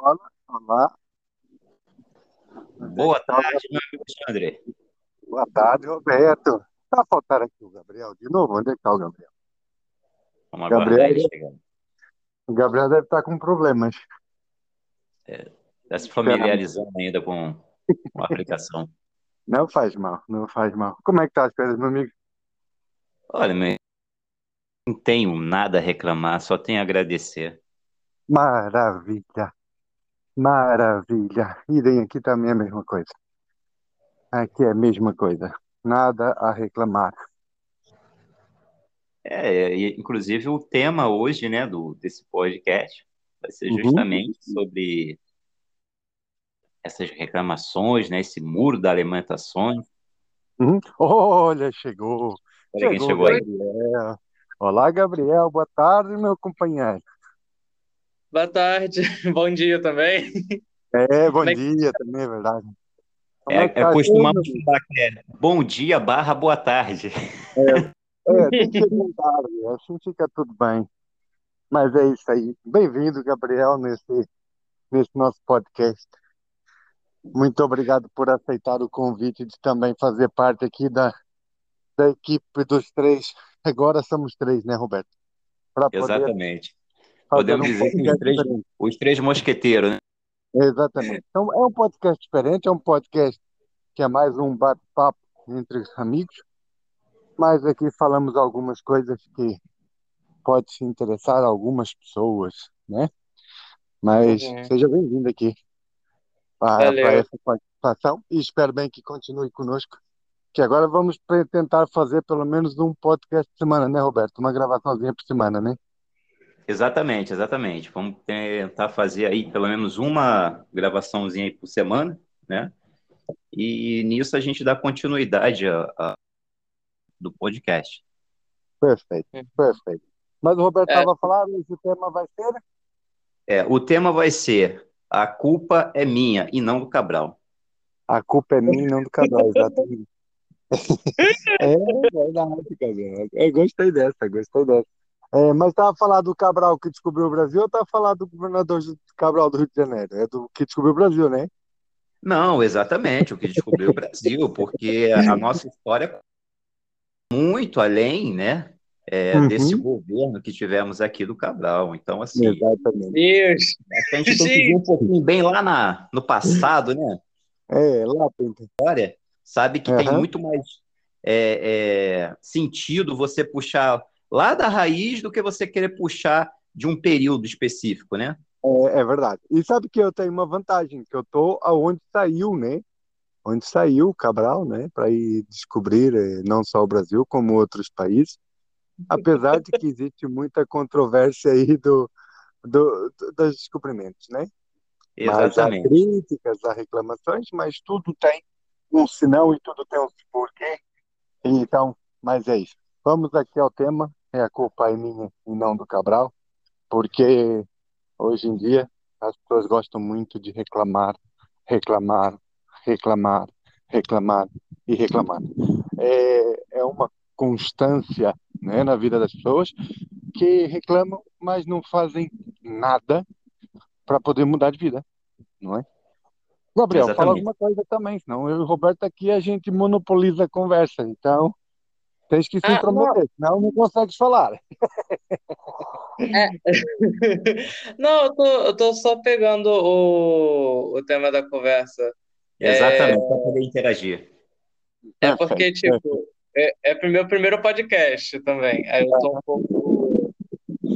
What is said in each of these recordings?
Olá, olá. Boa tarde, meu amigo Alexandre. Boa tarde, Roberto. Tá faltando aqui o Gabriel de novo? Onde é que tá o Gabriel? Vamos Gabriel- ele chegar. O Gabriel deve estar com problemas. Está se familiarizando ainda com, com a aplicação. Não faz mal, não faz mal. Como é que tá as coisas, meu amigo? Olha, meu, não tenho nada a reclamar, só tenho a agradecer. Maravilha. Maravilha. Idem aqui também é a mesma coisa. Aqui é a mesma coisa. Nada a reclamar. É, e, inclusive o tema hoje, né, do, desse podcast vai ser Uhum. justamente sobre essas reclamações, né, esse muro da alimentações. Uhum. Olha, chegou. Olha quem Chegou chegou aí. Gabriel. Olá, Gabriel. Boa tarde, meu companheiro. Boa tarde, bom dia também. É, bom é dia também, é verdade. Como É, é que é, tá? costumamos falar que é bom dia barra boa tarde. É, tem que ser bom tarde, assim fica tudo bem. Mas é isso aí. Bem-vindo, Gabriel, nesse, nesse nosso podcast. Muito obrigado por aceitar o convite de também fazer parte aqui da, da equipe dos três. Agora somos três, né, Roberto? Poder Exatamente. Fazer Podemos um dizer que os três, os três mosqueteiros, né? Exatamente. Então, é um podcast diferente, é um podcast que é mais um bate-papo entre amigos, mas aqui falamos algumas coisas que pode se interessar a algumas pessoas, né? Mas Uhum. seja bem-vindo aqui para para essa participação e espero bem que continue conosco, que agora vamos tentar fazer pelo menos um podcast por semana, né, Roberto? Uma gravaçãozinha por semana, né? Exatamente, exatamente. Vamos tentar fazer aí pelo menos uma gravaçãozinha aí por semana, né? E nisso a gente dá continuidade a- a- do podcast. Perfeito, Uhum. perfeito. Mas o Roberto É. estava falando, esse tema vai ser É, o tema vai ser A culpa é minha e não do Cabral. A culpa é minha e não do Cabral, exatamente. É verdade, Cabral. Eu gostei dessa, gostei dessa. É, mas estava a falar do Cabral que descobriu o Brasil ou estava a falar do governador Cabral do Rio de Janeiro? É do que descobriu o Brasil, né? Não, exatamente, o que descobriu o Brasil, porque a nossa história é muito além, né, é, Uhum. desse governo que tivemos aqui do Cabral. Então, assim, Exatamente. Deus, a gente tem que ver um pouquinho bem lá na, no passado, né? É, lá tem. história, sabe que tem Aham. muito mais é, é, sentido você puxar lá da raiz do que você querer puxar de um período específico, né? É, é verdade. E sabe que eu tenho uma vantagem, que eu tô aonde saiu, né? Onde saiu o Cabral, né? Para ir descobrir eh, não só o Brasil, como outros países. Apesar de que existe muita controvérsia aí do, do, do- dos descobrimentos, né? Mas há Exatamente. críticas, há reclamações, mas tudo tem um sinão e tudo tem um porquê. Então, mas é isso. Vamos aqui ao tema. É a culpa é minha e não do Cabral, porque hoje em dia as pessoas gostam muito de reclamar, reclamar, reclamar, reclamar e reclamar. É, é uma constância, né, na vida das pessoas que reclamam, mas não fazem nada para poder mudar de vida, não é? Gabriel, fala Exatamente. alguma coisa também, senão eu e o Roberto aqui a gente monopoliza a conversa, então tens que se Ah, intrometer, senão não consegues falar. não, eu tô, eu tô só pegando o, o tema da conversa. Exatamente, para poder interagir. É porque, tipo, é, é o meu primeiro podcast também. Aí eu tô um pouco.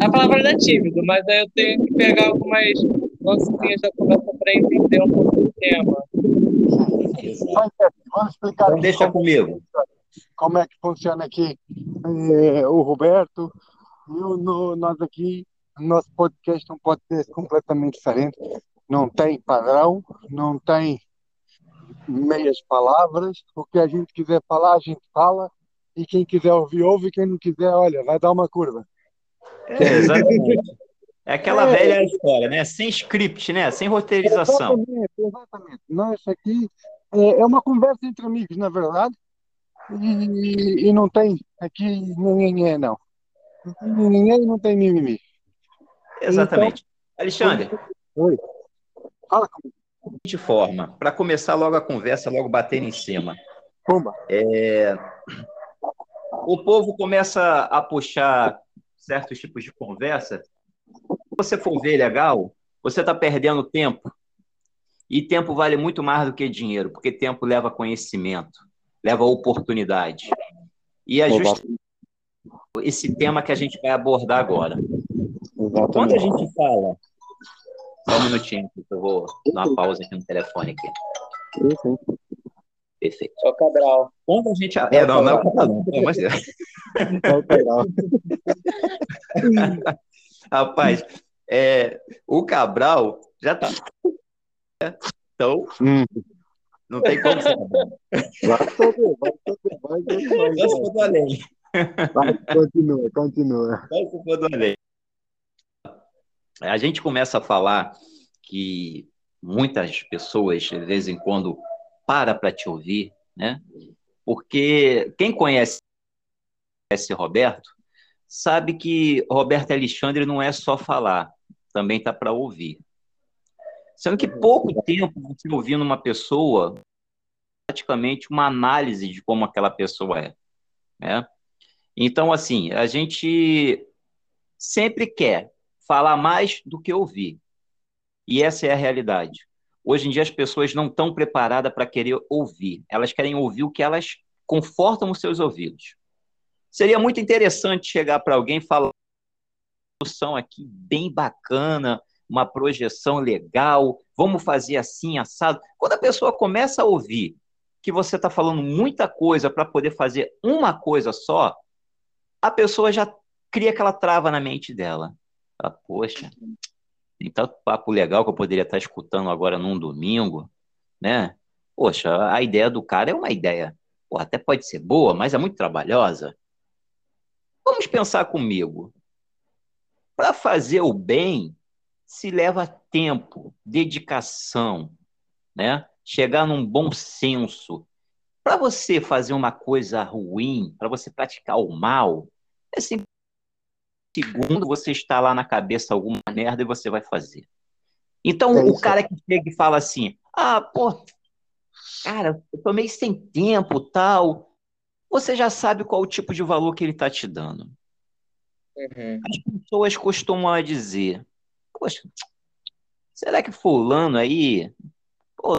A palavra não é tímido, mas aí eu tenho que pegar algumas lancinhas da conversa para entender um pouco do tema. Mas, é, vamos explicar Então deixa comigo. Como é que funciona aqui. É, o Roberto, eu, no- nós aqui, nosso podcast é um podcast completamente diferente. Não tem padrão, não tem meias palavras. O que a gente quiser falar, a gente fala. E quem quiser ouvir, ouve. Quem não quiser, olha, vai dar uma curva. É, exatamente. É aquela É. velha história, né? Sem script, né? Sem roteirização. Exatamente, exatamente. Não, isso aqui é, é uma conversa entre amigos, na verdade. E, e não tem aqui ninguém, não. Não ninguém não tem mimimi. Exatamente. Alexandre, Oi. Fala comigo. De forma, para começar logo a conversa, logo bater em cima. Pumba. É, o povo começa a puxar certos tipos de conversa. Se você for ver legal, você está perdendo tempo. E tempo vale muito mais do que dinheiro, porque tempo leva conhecimento, leva oportunidade. E é justamente esse tema que a gente vai abordar agora. Exatamente. Quando a gente fala. Só um minutinho, que eu vou dar uma pausa aqui no telefone aqui. Sim. Perfeito. Só Cabral. Quando a gente. É, não, não é o Cabral, não, mas... É o Cabral. Rapaz, é, o Cabral já tá. Então, Hum, não tem como ser. vai saber, vai saber, vai saber, vai se do além. Vai, continua, continua. Só se do além. A gente começa a falar que muitas pessoas, de vez em quando, para para te ouvir, né? Porque quem conhece esse Roberto sabe que Roberto Alexandre não é só falar, também tá para ouvir. Sendo que pouco tempo você ouvindo uma pessoa, praticamente uma análise de como aquela pessoa é, né? Então, assim, a gente sempre quer falar mais do que ouvir. E essa é a realidade. Hoje em dia as pessoas não estão preparadas para querer ouvir. Elas querem ouvir o que elas confortam os seus ouvidos. Seria muito interessante chegar para alguém e falar uma solução aqui bem bacana, uma projeção legal, vamos fazer assim, assado. Quando a pessoa começa a ouvir que você está falando muita coisa para poder fazer uma coisa só, a pessoa já cria aquela trava na mente dela. Ah, poxa, tem tanto papo legal que eu poderia estar escutando agora num domingo, né? Poxa, a ideia do cara é uma ideia, pô, até pode ser boa, mas é muito trabalhosa. Vamos pensar comigo. Para fazer o bem, se leva tempo, dedicação, né? Chegar num bom senso. Para você fazer uma coisa ruim, para você praticar o mal, é sempre segundo você está lá na cabeça alguma merda e você vai fazer. Então, É o cara que chega e fala assim: ah, pô, cara, eu tô meio sem tempo, tal. Você já sabe qual o tipo de valor que ele está te dando. Uhum. As pessoas costumam dizer: Poxa, será que Fulano aí, pô,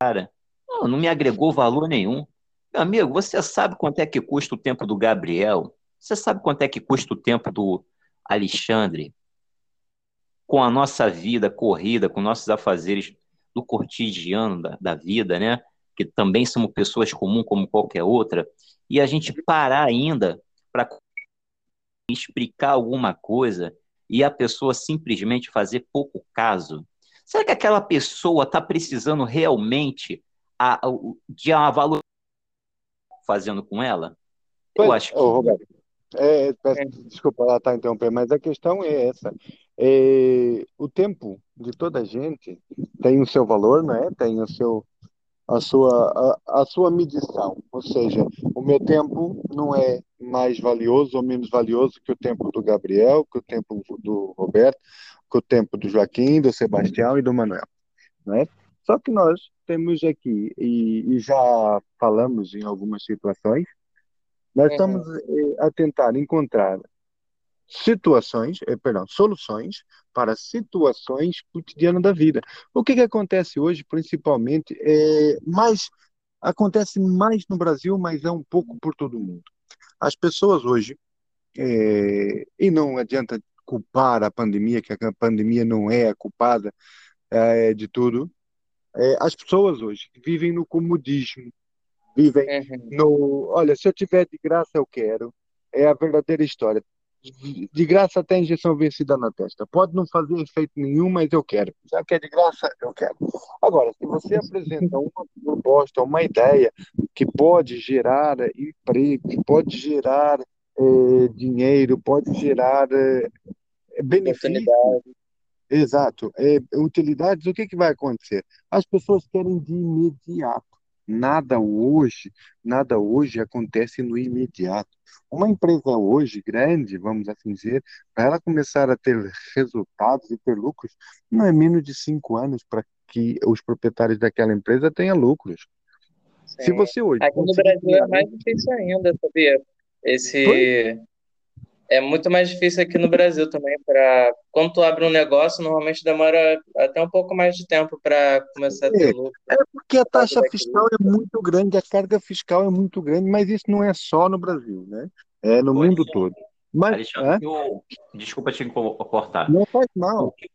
cara, não, não me agregou valor nenhum? Meu amigo, você sabe quanto é que custa o tempo do Gabriel? Você sabe quanto é que custa o tempo do Alexandre? Com a nossa vida corrida, com nossos afazeres do cotidiano da, da vida, né? Que também somos pessoas comuns como qualquer outra, e a gente parar ainda para explicar alguma coisa e a pessoa simplesmente fazer pouco caso? Será que aquela pessoa está precisando realmente a, a, de uma valor fazendo com ela? Eu Pois, acho que ô, Roberto, é, peço desculpa lá tá interromper, mas a questão é essa. É, o tempo de toda a gente tem o seu valor, não é? Tem o seu, a sua, a, a sua medição. Ou seja, o meu tempo não é mais valioso ou menos valioso que o tempo do Gabriel, que o tempo do Roberto, que o tempo do Joaquim, do Sebastião e do Manuel, não é? Só que nós temos aqui, e, e já falamos em algumas situações, nós Uhum. estamos eh, a tentar encontrar situações, eh, perdão, soluções para situações cotidianas da vida. O que que acontece hoje, principalmente, é mais acontece mais no Brasil, mas é um pouco por todo mundo. As pessoas hoje, eh, e não adianta culpar a pandemia, que a pandemia não é a culpada eh, de tudo. Eh, as pessoas hoje vivem no comodismo, vivem Uhum. no, olha, se eu tiver de graça eu quero. É a verdadeira história. De, graça até injeção vencida na testa. Pode não fazer efeito nenhum, mas eu quero. Já que é de graça, eu quero. Agora, se você apresenta uma proposta, uma ideia que pode gerar emprego, que pode gerar eh, dinheiro, pode gerar eh, benefício, Oportunidade. exato, eh, utilidades, o que que vai acontecer? As pessoas querem de imediato. Nada hoje, nada hoje acontece no imediato. Uma empresa hoje grande, vamos assim dizer, para ela começar a ter resultados e ter lucros, não é menos de cinco anos para que os proprietários daquela empresa tenham lucros. Sim. Se você hoje. Aqui no Brasil é mais difícil ainda, sabia? Esse. É muito mais difícil aqui no Brasil também. Pra... Quando tu abre um negócio, normalmente demora até um pouco mais de tempo para começar a ter lucro. É porque a taxa fiscal é muito grande, a carga fiscal é muito grande, mas isso não é só no Brasil, né? É no mundo é. todo. Mas, Alexandre, é? desculpa te cortar. Não faz mal. O que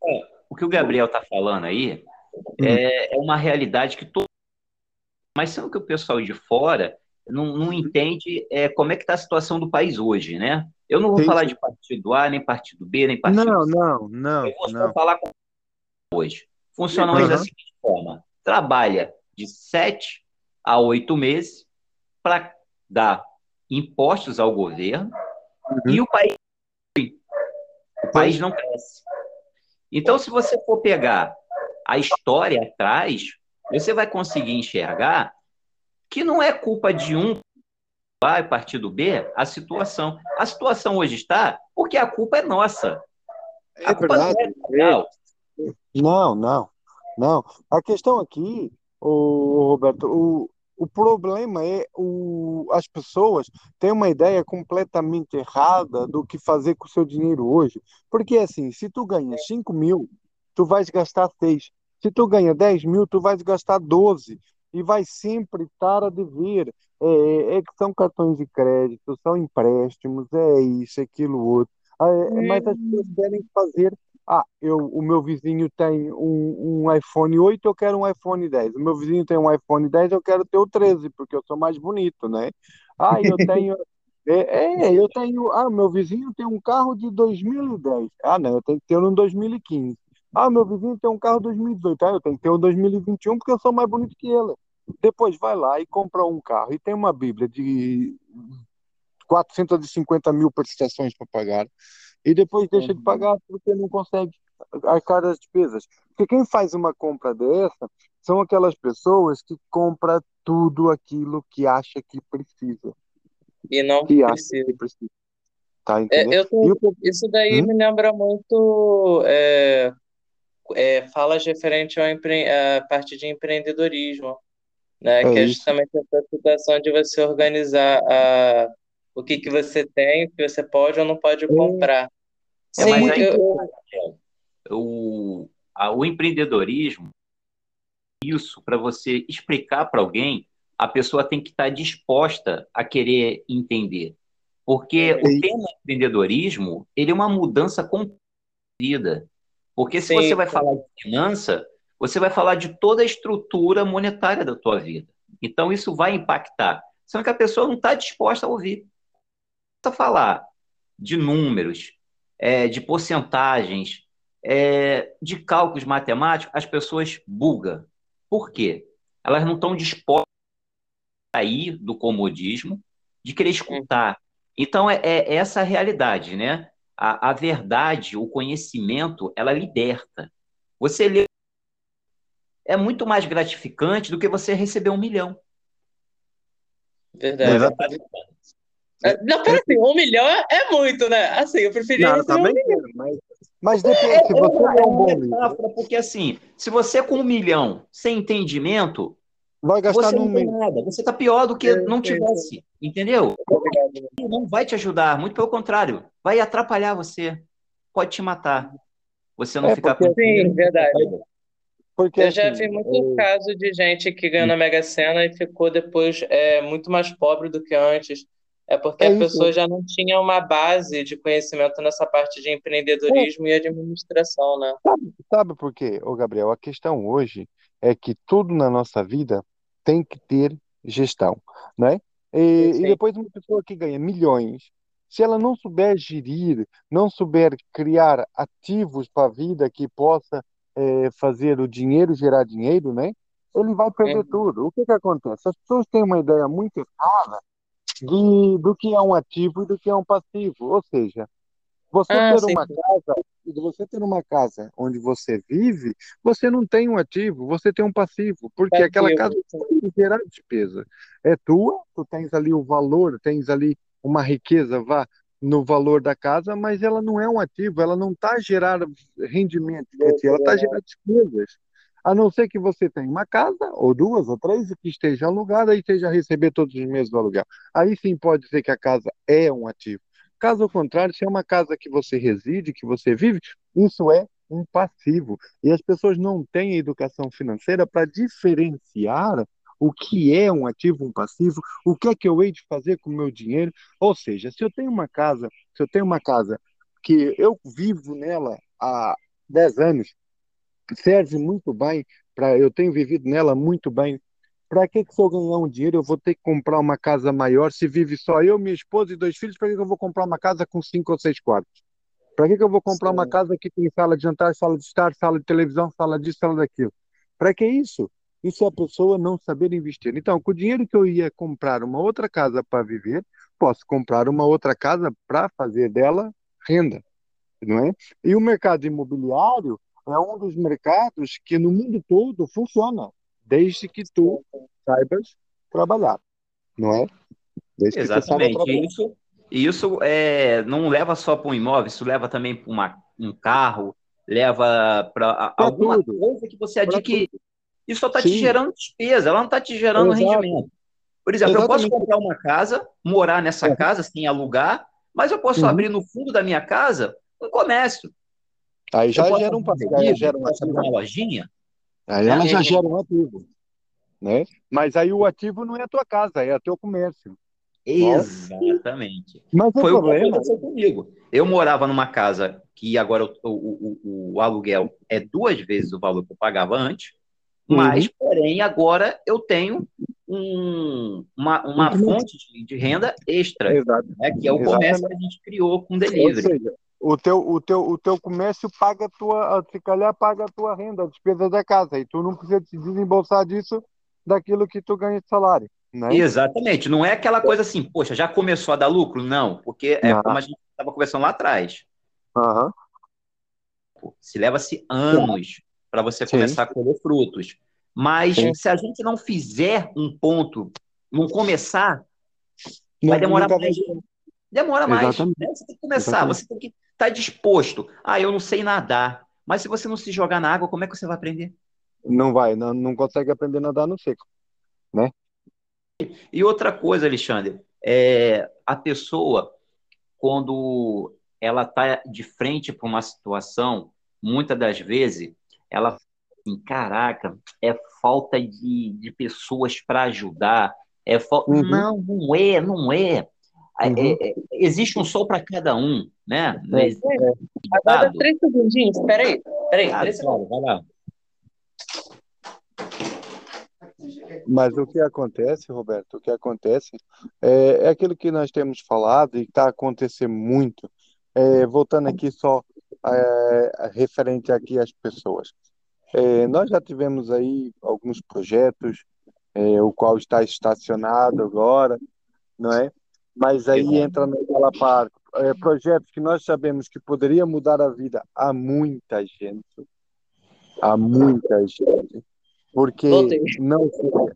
o, que o Gabriel está falando aí hum. é, é uma realidade que todo. Mas sendo que o pessoal de fora não, não entende é, como é que está a situação do país hoje, né? Eu não vou Sim. falar de partido A, nem partido B, nem partido Não, C. não, não. Eu vou não. falar com hoje. Funciona hoje uhum. da seguinte forma: trabalha de sete a oito meses para dar impostos ao governo uhum. e o país o país não cresce. Então, se você for pegar a história atrás, você vai conseguir enxergar que não é culpa de um A e partido B a situação. A situação hoje está porque a culpa é nossa. É verdade. Não, é não, não, não. A questão aqui, o Roberto, o, o problema é o, as pessoas têm uma ideia completamente errada do que fazer com o seu dinheiro hoje. Porque assim, se tu ganha 5 mil, tu vais gastar 6. Se tu ganha 10 mil, tu vais gastar 12 e vai sempre estar a dever. É, é, é que são cartões de crédito, são empréstimos, é isso, aquilo outro. Ah, é, mas as pessoas querem fazer. Ah, eu, o meu vizinho tem um, um iPhone 8, eu quero um iPhone 10. O meu vizinho tem um iPhone 10, eu quero ter o 13, porque eu sou mais bonito, né? Ah, eu tenho. É, é, eu tenho. Ah, meu vizinho tem um carro de 2010. Ah, não, eu tenho que ter um 2015. Ah, meu vizinho tem um carro 2018. Ah, eu tenho que ter um 2021 porque eu sou mais bonito que ele. Depois vai lá e compra um carro e tem uma Bíblia de 450 mil prestações para pagar e depois deixa de pagar porque não consegue arcar as despesas. Porque quem faz uma compra dessa são aquelas pessoas que compram tudo aquilo que acha que precisa. E não que precisa. Que precisa. Tá, é, eu tô, isso daí hum? me lembra muito é, é, falas referente à parte de empreendedorismo, né? É que é justamente essa situação de você organizar a, o que, que você tem, o que você pode ou não pode é. comprar. É, Sim, mas aí, eu... o, a, o empreendedorismo, isso, para você explicar para alguém, a pessoa tem que estar disposta a querer entender. Porque o tema empreendedorismo, ele é uma mudança completa porque se Sim. você vai falar de finança, você vai falar de toda a estrutura monetária da tua vida. Então, isso vai impactar. Só que a pessoa não está disposta a ouvir. A falar de números, é, de porcentagens, é, de cálculos matemáticos, as pessoas bugam. Por quê? Elas não estão dispostas a sair do comodismo, de querer escutar. Então, é, é essa a realidade, né? a, a verdade, o conhecimento, ela liberta. Você lê é muito mais gratificante do que você receber um milhão. Verdade. É, não, pera assim, um milhão é muito, né? Assim, eu preferia não, tá um milhão. Mas, mas depois, é, se você é, é um bom metáfora, porque assim, se você com um milhão sem entendimento, vai gastar você não tem nada. Você está pior do que é, não tivesse, é, entendeu? Não vai te ajudar, muito pelo contrário, vai atrapalhar você, pode te matar. Você não é ficar porque, com Sim, verdade. Porque, eu já assim, vi muito eu... caso de gente que ganhou na Mega Sena e ficou depois é, muito mais pobre do que antes. É porque é a pessoa já não tinha uma base de conhecimento nessa parte de empreendedorismo é. e administração, né? Sabe, sabe por quê, ô Gabriel? A questão hoje é que tudo na nossa vida tem que ter gestão, né? E, e, depois uma pessoa que ganha milhões, se ela não souber gerir, não souber criar ativos para a vida que possa é, fazer o dinheiro gerar dinheiro, né? Ele vai perder uhum. tudo. O que que acontece? As pessoas têm uma ideia muito errada de, do que é um ativo e do que é um passivo. Ou seja, Você ah, ter sim. uma casa, você ter uma casa onde você vive, você não tem um ativo, você tem um passivo, porque passivo. aquela casa vai gerar despesa. É tua, tu tens ali o valor, tens ali uma riqueza, vá no valor da casa, mas ela não é um ativo, ela não está a gerar rendimento, ela está a gerar despesas. A não ser que você tenha uma casa, ou duas, ou três, que esteja alugada e esteja a receber todos os meses do aluguel. Aí sim pode ser que a casa é um ativo. Caso contrário, se é uma casa que você reside, que você vive, isso é um passivo. E as pessoas não têm educação financeira para diferenciar o que é um ativo, um passivo, o que é que eu hei de fazer com o meu dinheiro. Ou seja, se eu tenho uma casa, se eu tenho uma casa que eu vivo nela há 10 anos, serve muito bem, para eu tenho vivido nela muito bem, para que, que se eu ganhar um dinheiro eu vou ter que comprar uma casa maior se vive só eu, minha esposa e dois filhos? Para que, que eu vou comprar uma casa com cinco ou seis quartos? Para que, que eu vou comprar Sim. uma casa que tem sala de jantar, sala de estar, sala de televisão, sala disso, sala daquilo? Para que isso? Isso é a pessoa não saber investir. Então, com o dinheiro que eu ia comprar uma outra casa para viver, posso comprar uma outra casa para fazer dela renda, não é? E o mercado imobiliário é um dos mercados que no mundo todo funciona desde que tu saibas trabalhar, não é? Desde Exatamente. Que isso, isso é, não leva só para um imóvel, isso leva também para um carro, leva para alguma tudo. coisa que você adquire. Isso só está te gerando despesa, ela não está te gerando Exato. rendimento. Por exemplo, Exatamente. eu posso comprar uma casa, morar nessa é. casa sem alugar, mas eu posso uhum. abrir no fundo da minha casa um comércio. Aí já gera um passeio, gera uma, uma lojinha. Aí ela já gera um ativo. Né? Mas aí o ativo não é a tua casa, é o teu comércio. Exatamente. Mas Foi o que aconteceu comigo. Eu morava numa casa que agora o, o, o, o, aluguel é duas vezes o valor que eu pagava antes, uhum. mas, porém, agora eu tenho um, uma, uma uhum. fonte de, de, renda extra, né, que é o comércio que a gente criou com delivery. Ou seja, o teu, o teu, o teu comércio paga a tua, se calhar paga a tua renda, a despesa da casa, e tu não precisa te desembolsar disso daquilo que tu ganha de salário. Né? Exatamente, não é aquela coisa assim, poxa, já começou a dar lucro? Não, porque é como a gente estava conversando lá atrás. Uhum. Se leva-se anos para você Sim. começar a colher frutos. Mas Sim. se a gente não fizer um ponto, não começar, não, vai demorar mais. Demora mais. Né? Você tem que começar, Exatamente. você tem que estar tá disposto. Ah, eu não sei nadar. Mas se você não se jogar na água, como é que você vai aprender? Não vai, não, não consegue aprender a nadar no seco, né? E outra coisa, Alexandre, é a pessoa, quando ela está de frente para uma situação, muitas das vezes, ela assim, caraca, é falta de, de pessoas para ajudar, é falta... Uhum. Não, não é, não é. É, uhum. É, é, existe um sol para cada um, né? É, é. Agora, três segundinhos, peraí, peraí, ah, três segundos. Vai lá. Mas o que acontece, Roberto, o que acontece é, é aquilo que nós temos falado e está acontecendo muito. É, voltando aqui só é, referente aqui às pessoas. É, nós já tivemos aí alguns projetos, o qual está estacionado agora, não é? Mas aí entra naquela parte, é, projetos que nós sabemos que poderia mudar a vida a muita gente, a muita gente, porque não seria,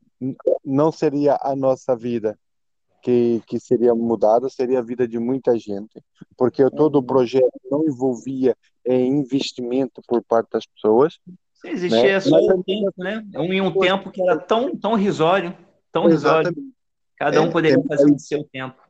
não seria a nossa vida que, que seria mudada, seria a vida de muita gente, porque todo o uhum. projeto não envolvia em investimento por parte das pessoas. Existia né? só um tempo, né? Um, um tempo que era tão, tão risório, tão risório. Cada um é, poderia é, fazer o seu tempo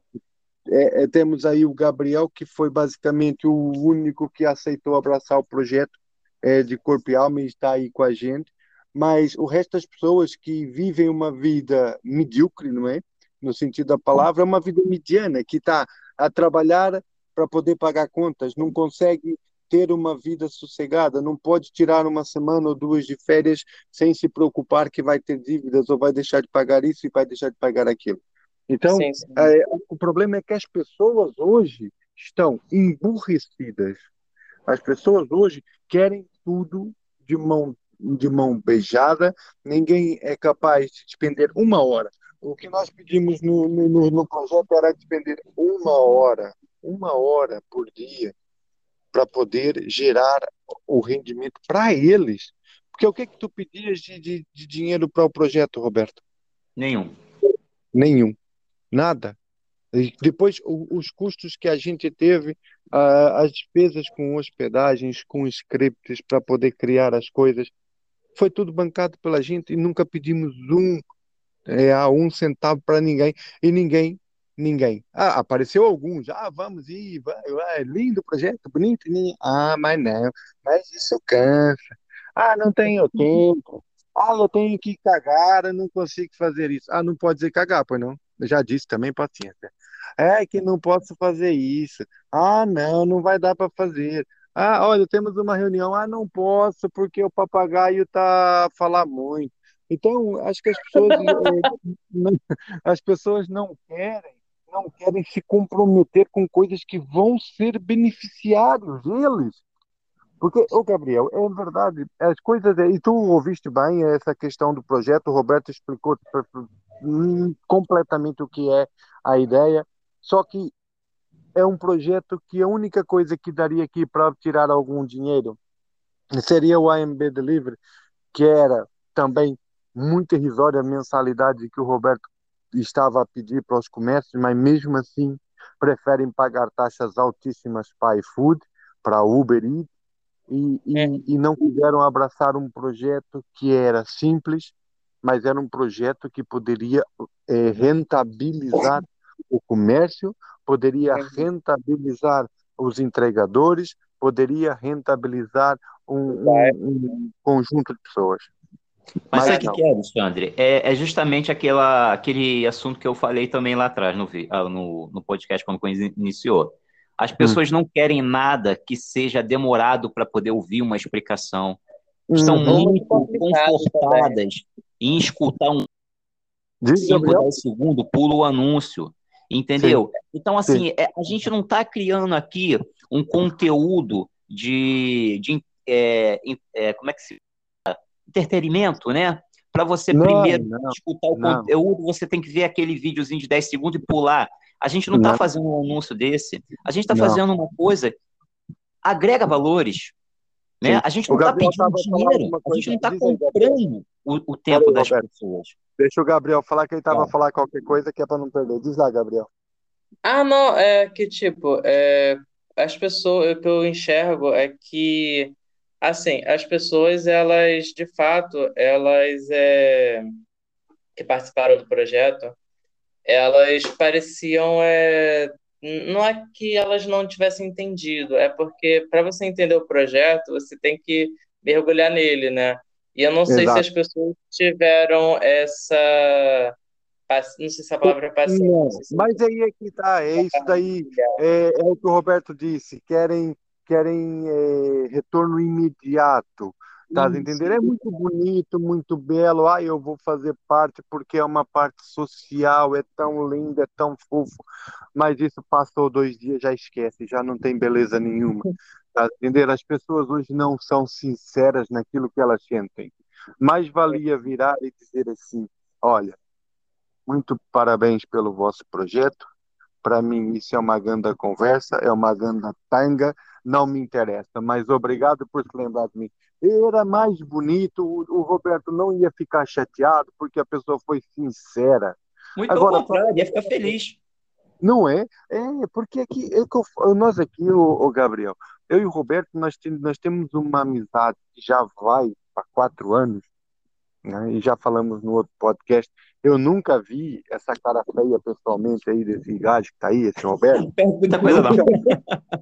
é, é, temos aí o Gabriel, que foi basicamente o único que aceitou abraçar o projeto é, de corpo e alma e está aí com a gente. Mas o resto das pessoas que vivem uma vida medíocre, não é? No sentido da palavra, é uma vida mediana, que está a trabalhar para poder pagar contas, não consegue ter uma vida sossegada, não pode tirar uma semana ou duas de férias sem se preocupar que vai ter dívidas ou vai deixar de pagar isso e vai deixar de pagar aquilo. Então, sim, sim. É, o problema é que as pessoas hoje estão emburrecidas. As pessoas hoje querem tudo de mão de mão beijada, ninguém é capaz de despender uma hora. O que nós pedimos no, no, no projeto era despender uma hora, uma hora por dia, para poder gerar o rendimento para eles. Porque o que que tu pedias de, de, de dinheiro para o projeto, Roberto? Nenhum. Nenhum. Nada. E depois, o, os custos que a gente teve, as despesas com hospedagens, com scripts para poder criar as coisas, foi tudo bancado pela gente e nunca pedimos um, é, a um centavo para ninguém. E ninguém Ninguém. Ah, apareceu alguns. Ah, vamos ir, vai, vai, lindo projeto, bonito. Ah, mas não, mas isso cansa. Ah, não tenho tempo. Ah, eu tenho que cagar, eu não consigo fazer isso. Ah, não pode dizer cagar, pois não? Eu já disse também, paciência. É que não posso fazer isso. Ah, não, não vai dar para fazer. Ah, olha, temos uma reunião. Ah, não posso porque o papagaio tá a falar muito. Então, acho que as pessoas, eh, não, as pessoas não querem não querem se comprometer com coisas que vão ser beneficiários eles. Porque, ô Gabriel, é verdade, as coisas, e tu ouviste bem essa questão do projeto, o Roberto explicou hum, completamente o que é a ideia, só que é um projeto que a única coisa que daria aqui para tirar algum dinheiro seria o AMB Delivery, que era também muito irrisória a mensalidade que o Roberto estava a pedir para os comércios, mas mesmo assim preferem pagar taxas altíssimas para iFood, para Uber Eats, e, é. e não quiseram abraçar um projeto que era simples, mas era um projeto que poderia é, rentabilizar o comércio, poderia é. rentabilizar os entregadores, poderia rentabilizar um, um, um conjunto de pessoas. Mas, sabe o que, que é, Alexandre? É, é, justamente aquela, aquele assunto que eu falei também lá atrás, no, ah, no, no podcast, quando iniciou. As hum. pessoas hum. não querem nada que seja demorado para poder ouvir uma explicação. Estão hum. muito confortadas em escutar um 5, 10 segundos, pula o anúncio. Entendeu? Sim. Então, assim, é, a gente não está criando aqui um conteúdo de. de é, é, como é que se entretenimento, né? Para você não, primeiro não, escutar o não. conteúdo, você tem que ver aquele videozinho de 10 segundos e pular. A gente não está fazendo um anúncio desse. A gente está fazendo uma coisa agrega valores. Né? A gente não está pedindo dinheiro, a gente não está comprando o, o tempo das Roberto. pessoas. Deixa o Gabriel falar que ele estava a falar qualquer coisa que é para não perder. Diz lá, Gabriel. Ah, não, é que tipo, é, as pessoas, o que eu enxergo é que Assim, as pessoas, elas, de fato, elas é, que participaram do projeto, elas pareciam. É, não é que elas não tivessem entendido, é porque para você entender o projeto, você tem que mergulhar nele, né? E eu não sei Exato. se as pessoas tiveram essa. Não sei se a palavra é paciência. mas aí é que tá, é isso daí, é, é o que o Roberto disse, querem querem é, retorno imediato. Tá entender? É muito bonito, muito belo. Ah, eu vou fazer parte porque é uma parte social, é tão lindo, é tão fofo. Mas isso passou dois dias, já esquece, já não tem beleza nenhuma. Tá entender? As pessoas hoje não são sinceras naquilo que elas sentem. Mais valia virar e dizer assim: olha, muito parabéns pelo vosso projeto. Para mim, isso é uma grande conversa, é uma grande tanga não me interessa, mas obrigado por se lembrar de mim. Era mais bonito, o, Roberto não ia ficar chateado porque a pessoa foi sincera. Muito Agora, pelo contrário, ia ficar feliz. Não é? É, porque aqui, é nós aqui, o, Gabriel, eu e o Roberto, nós, nós temos uma amizade que já vai há quatro anos, né? e já falamos no outro podcast, eu nunca vi essa cara feia pessoalmente aí desse gajo que tá aí, esse Roberto. Muita coisa não.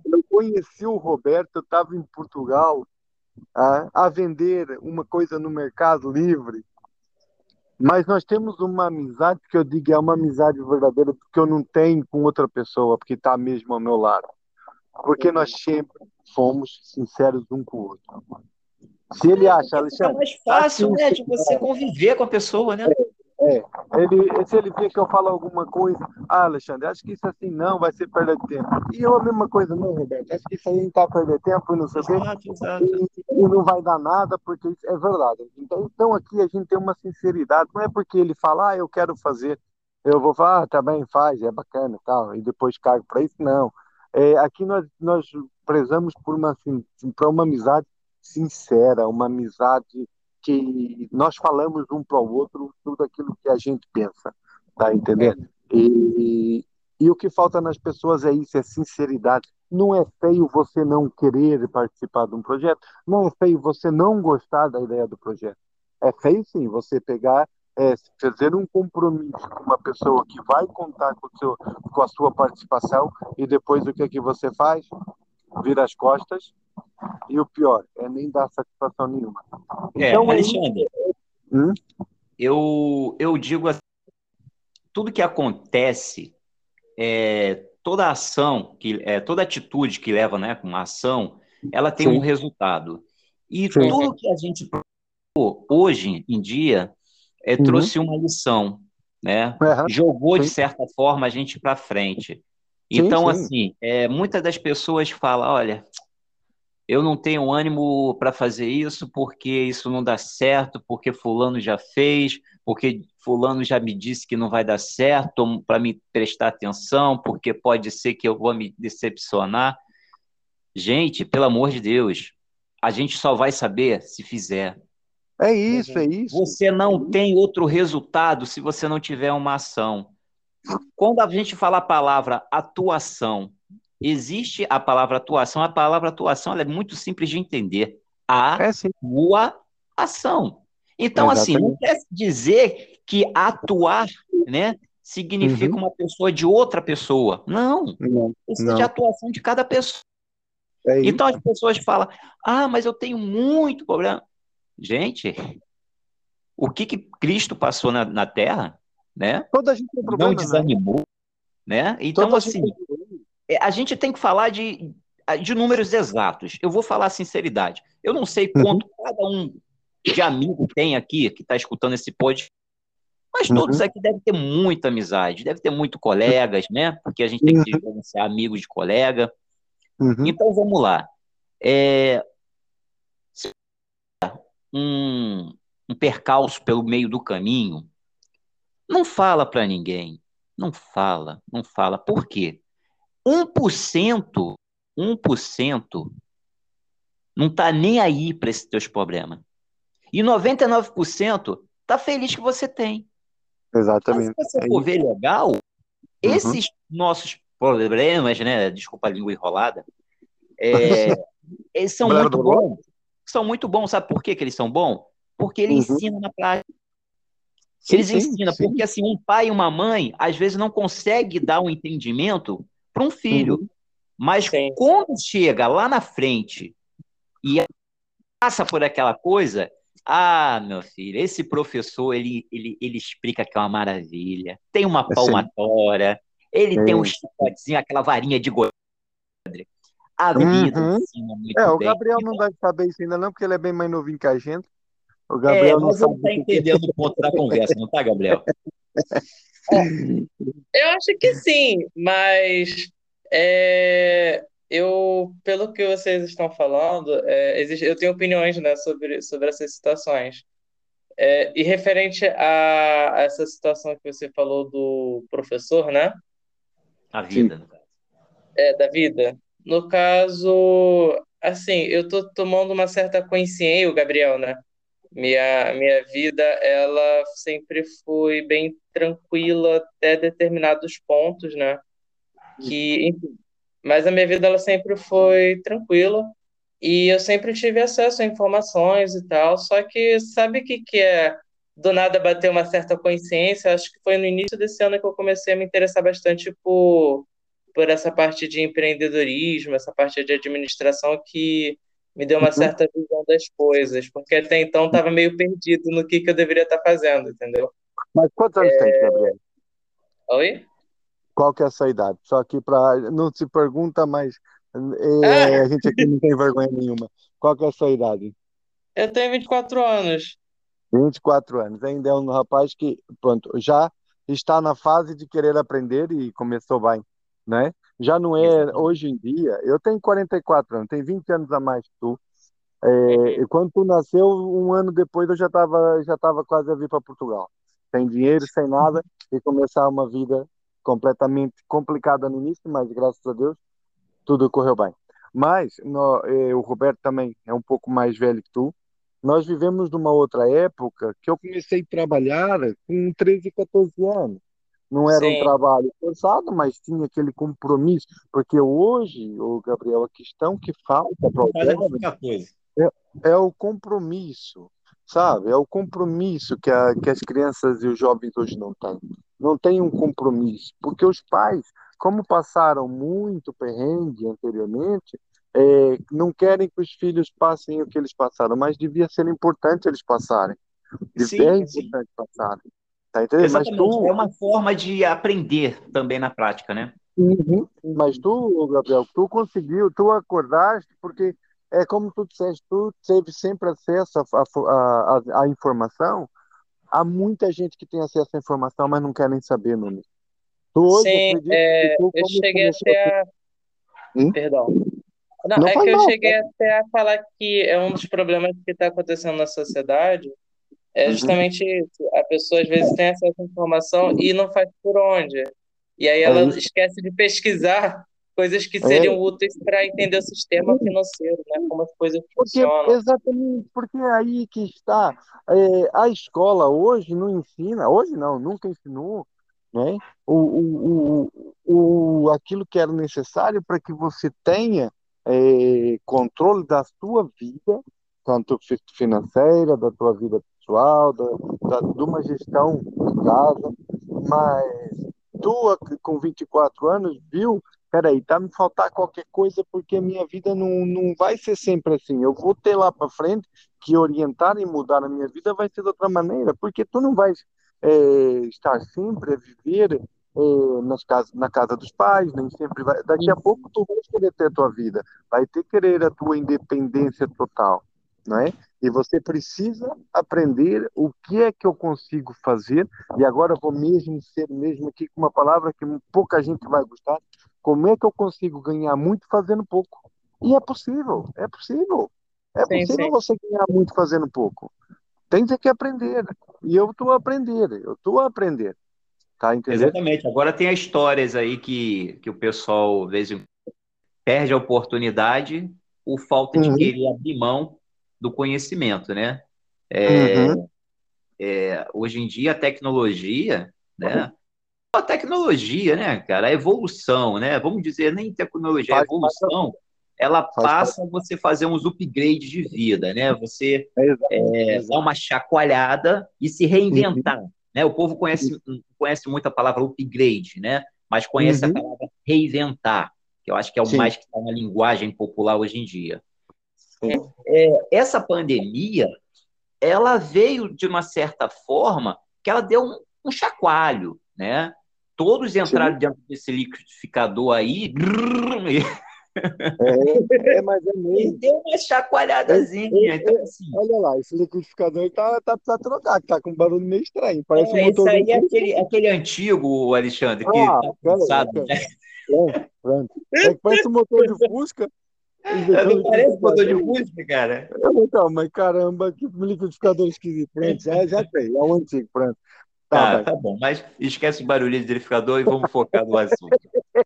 Eu conheci o Roberto, eu estava em Portugal a, a vender uma coisa no Mercado Livre. Mas nós temos uma amizade que eu digo é uma amizade verdadeira porque eu não tenho com outra pessoa, porque está mesmo ao meu lado. Porque nós sempre fomos sinceros um com o outro. Se ele acha, Alexandre. É mais fácil, assim, né, de você conviver com a pessoa, né? É, ele, se ele vê que eu falo alguma coisa, ah, Alexandre, acho que isso assim não vai ser perder tempo. E eu a mesma coisa, não, Roberto, acho que isso aí não está perder tempo, não sei o quê. E, e, não vai dar nada, porque isso é verdade. Então, então aqui a gente tem uma sinceridade, não é porque ele fala, ah, eu quero fazer, eu vou falar, ah, também tá faz, é bacana e tal, e depois cago para isso, não. É, aqui nós, nós prezamos por uma, assim, por uma amizade sincera, uma amizade que nós falamos um para o outro tudo aquilo que a gente pensa, tá entendendo? É. E, e o que falta nas pessoas é isso, é sinceridade. Não é feio você não querer participar de um projeto, não é feio você não gostar da ideia do projeto. É feio sim você pegar, é, fazer um compromisso com uma pessoa que vai contar com, seu, com a sua participação e depois o que é que você faz? Vira as costas e o pior é nem dar satisfação nenhuma. É, então, Alexandre, hum? eu, eu digo assim, tudo que acontece, é, toda ação, que, é, toda atitude que leva né, uma ação, ela tem Sim. um resultado. E Sim. tudo que a gente hoje em dia é, uhum. trouxe uma lição, né? Uhum. Jogou, Sim. de certa forma, a gente para frente. Então, assim, é, muitas das pessoas falam, olha, eu não tenho ânimo para fazer isso porque isso não dá certo, porque fulano já fez, porque fulano já me disse que não vai dar certo para me prestar atenção, porque pode ser que eu vou me decepcionar. Gente, pelo amor de Deus, a gente só vai saber se fizer. É isso, é isso. Você não tem outro resultado se você não tiver uma ação. Quando a gente fala a palavra atuação, existe a palavra atuação. A palavra atuação é muito simples de entender. A é, tua ação. Então, assim, não quer dizer que atuar, né, significa uhum. uma pessoa de outra pessoa. Não. não é de atuação de cada pessoa. É então as pessoas falam: ah, mas eu tenho muito problema. Gente, o que, que Cristo passou na, na Terra, né? Toda a gente tem problema, não né? desanimou, né? Então, Toda assim, é, a gente tem que falar de, de números exatos. Eu vou falar a sinceridade. Eu não sei uhum. quanto uhum. cada um de amigo tem aqui que está escutando esse podcast, mas todos uhum. aqui devem ter muita amizade, deve ter muito colegas, né? Porque a gente tem que uhum. diferenciar amigos de colega. Uhum. Então vamos lá. É... Um, um percalço pelo meio do caminho, não fala para ninguém. Não fala, não fala. Por quê? 1%, 1% não está nem aí para esses teus problemas. E 99% está feliz que você tem. Exatamente. Mas se você for ver legal, uhum. esses nossos problemas, né? Desculpa a língua enrolada, é, eles são muito bons. São muito bons. Sabe por que, que eles são bons? Porque ele uhum. ensina na prática. Eles sim, ensinam, sim. porque assim, um pai e uma mãe, às vezes, não consegue dar um entendimento para um filho. Uhum. Mas Sim. quando chega lá na frente e passa por aquela coisa, ah, meu filho, esse professor, ele, ele, ele explica que é uma maravilha. Tem uma palmatória, ele Sim. tem um chicotezinho, aquela varinha de goiânia. A vida uhum. ensina muito É, o. Gabriel não deve saber isso ainda não, porque ele é bem mais novinho que a gente. O Gabriel é, mas não está entendendo o ponto da conversa, não tá, Gabriel? Eu acho que sim, mas é, eu, pelo que vocês estão falando, é, existe, eu tenho opiniões né, sobre, sobre essas situações. É, e referente a, a, essa situação que você falou do professor, né? A vida, no caso. É, da vida. No caso, assim, eu tô tomando uma certa consciência, o Gabriel, né? Minha, minha vida, ela sempre foi bem tranquila até determinados pontos, né? Que, enfim, mas a minha vida ela sempre foi tranquila e eu sempre tive acesso a informações e tal, só que sabe o que, que é do nada bater uma certa consciência? Acho que foi no início desse ano que eu comecei a me interessar bastante por, por essa parte de empreendedorismo, essa parte de administração que me deu uma uhum. certa visão das coisas, porque até então estava meio perdido no que, que eu deveria estar tá fazendo, entendeu? Mas quantos anos é... tem, Gabriel? Oi? Qual que é essa idade? Só que para não se pergunta, mas é, ah. a gente aqui não tem vergonha nenhuma. Qual que é a sua idade? Eu tenho 24 anos. 24 anos. Ainda é um rapaz que, pronto, já está na fase de querer aprender e começou bem, né? Já não é hoje em dia. Eu tenho 44 anos, tenho 20 anos a mais que tu. É, e quando tu nasceu, um ano depois eu já estava já tava quase a vir para Portugal. Sem dinheiro, sem nada, e começar uma vida completamente complicada no início, mas graças a Deus tudo correu bem. Mas no, eh, o Roberto também é um pouco mais velho que tu. Nós vivemos numa outra época que eu comecei a trabalhar com 13, 14 anos. Não era um Sim. trabalho forçado, mas tinha aquele compromisso. Porque hoje, o Gabriel, a questão que falta para o jovem mesma coisa. é o compromisso, sabe? É o compromisso que, a- que as crianças e os jovens hoje não têm. Não têm um compromisso, porque os pais, como passaram muito perrengue anteriormente, é, não querem que os filhos passem o que eles passaram, mas devia ser importante eles passarem. Sim, é sim. importante passarem. Tá entendendo? Exatamente. tu, É uma forma de aprender também na prática, né? Uhum. Mas tu, Gabriel, tu conseguiu, tu acordaste, porque é como tu disseste, tu teve sempre acesso à a, a, a, informação. Há muita gente que tem acesso à informação, mas não querem saber, Nunes. Tu hoje Sim, é, tu, eu cheguei até a. Hum? Perdão. Não, Não é que eu mal, cheguei até a falar que é um dos problemas que está acontecendo na sociedade é Uhum. justamente isso. A pessoa às vezes tem acesso à informação e não faz por onde. E aí ela É isso. esquece de pesquisar coisas que É. seriam úteis para entender o sistema financeiro, né? Como as coisas Porque, funcionam. exatamente, porque é aí que está. É, a escola hoje não ensina, hoje não, nunca ensinou, né? O, o, o, o, aquilo que era necessário para que você tenha é, controle da sua vida, tanto fi- financeira, da tua vida pessoal, da, da, de uma gestão de casa, mas tu, com 24 anos, viu peraí, tá me faltar qualquer coisa porque a minha vida não, não vai ser sempre assim. Eu vou ter lá para frente que orientar e mudar a minha vida vai ser de outra maneira, porque tu não vais é, estar sempre a viver é, nas casas, na casa dos pais, nem sempre vai. Daqui a pouco tu vais querer ter a tua vida, vai ter que querer a tua independência total, não é? E você precisa aprender o que é que eu consigo fazer. E agora vou mesmo ser mesmo aqui com uma palavra que pouca gente vai gostar. Como é que eu consigo ganhar muito fazendo pouco? E é possível, é possível. É Sim, possível sim. você ganhar muito fazendo pouco. Tem que aprender. E eu estou a aprender, eu estou a aprender. Tá entendendo? Exatamente. Agora tem as histórias aí que, que o pessoal, às vezes, perde a oportunidade por falta de Uhum. querer abrir mão do conhecimento, né? É, Uhum. é, hoje em dia, a tecnologia, né? A tecnologia, né, cara? A evolução, né? Vamos dizer, nem tecnologia, a Faz evolução, ela Faz passa a você fazer uns upgrades de vida, né? Você É é, dar uma chacoalhada e se reinventar, né? O povo conhece, conhece muito a palavra upgrade, né? Mas conhece Uhum. a palavra reinventar, que eu acho que é o Sim. mais que está na linguagem popular hoje em dia. Sim. É, essa pandemia, ela veio de uma certa forma que ela deu um, um chacoalho, né? Todos entraram dentro desse liquidificador aí e É, é, mas é e mesmo. deu uma chacoalhadazinha. Então, assim, Olha lá, esse liquidificador tá, tá pra trocar, que tá com um barulho meio estranho. Parece um é, esse motor aí é aquele, aquele antigo, Alexandre, que Ah, tá pera né? Pronto, pronto. É que parece um motor de Fusca. Não parece motor de música, cara? Então, mas caramba, que liquidificador esquisito. Pronto, já, já tem, é um antigo, pronto. Tá, Tá, tá bom, mas esquece o barulho de verificador e vamos focar no assunto.